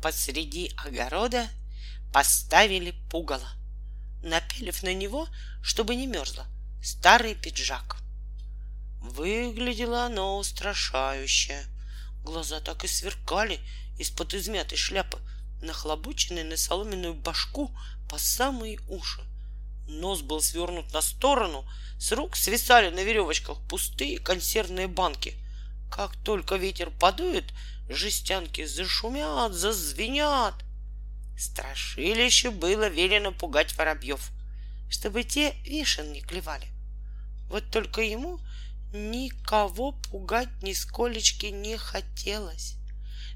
Посреди огорода поставили пугало, напялив на него, чтобы не мерзло, старый пиджак. Выглядело оно устрашающе. Глаза так и сверкали из-под измятой шляпы, нахлобученной на соломенную башку по самые уши. Нос был свернут на сторону, с рук свисали на веревочках пустые консервные банки. Как только ветер подует, жестянки зашумят, зазвенят. Страшилище было велено пугать воробьев, чтобы те вишен не клевали. Вот только ему никого пугать нисколечки не хотелось.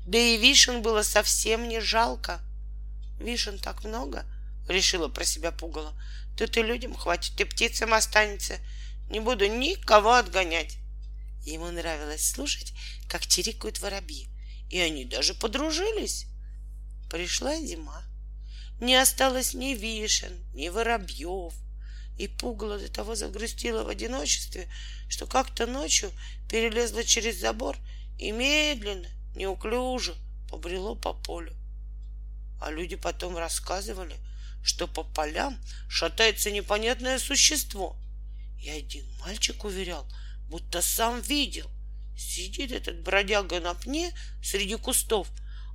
Да и вишен было совсем не жалко. Вишен так много, решила про себя пугало. Тут и людям хватит, и птицам останется. Не буду никого отгонять. Ему нравилось слушать, как чирикают воробьи, и они даже подружились. Пришла зима. Не осталось ни вишен, ни воробьев. И пугало до того загрустило в одиночестве, что как-то ночью перелезла через забор и медленно, неуклюже побрело по полю. А люди потом рассказывали, что по полям шатается непонятное существо. И один мальчик уверял, будто сам видел. Сидит этот бродяга на пне среди кустов,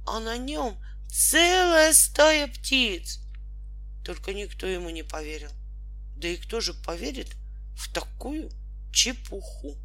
а на нем целая стая птиц. Только никто ему не поверил. Да и кто же поверит в такую чепуху?